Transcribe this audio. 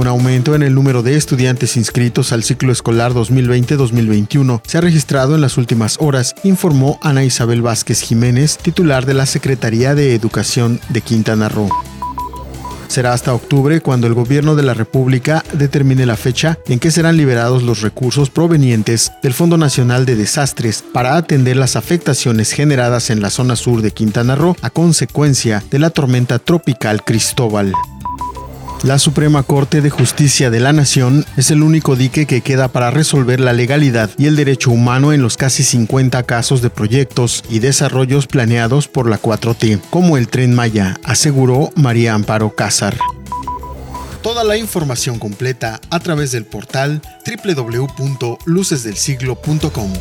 Un aumento en el número de estudiantes inscritos al ciclo escolar 2020-2021 se ha registrado en las últimas horas, informó Ana Isabel Vázquez Jiménez, titular de la Secretaría de Educación de Quintana Roo. Será hasta octubre cuando el gobierno de la República determine la fecha en que serán liberados los recursos provenientes del Fondo Nacional de Desastres para atender las afectaciones generadas en la zona sur de Quintana Roo a consecuencia de la tormenta tropical Cristóbal. La Suprema Corte de Justicia de la Nación es el único dique que queda para resolver la legalidad y el derecho humano en los casi 50 casos de proyectos y desarrollos planeados por la 4T, como el Tren Maya, aseguró María Amparo Cázar. Toda la información completa a través del portal www.lucesdelsiglo.com.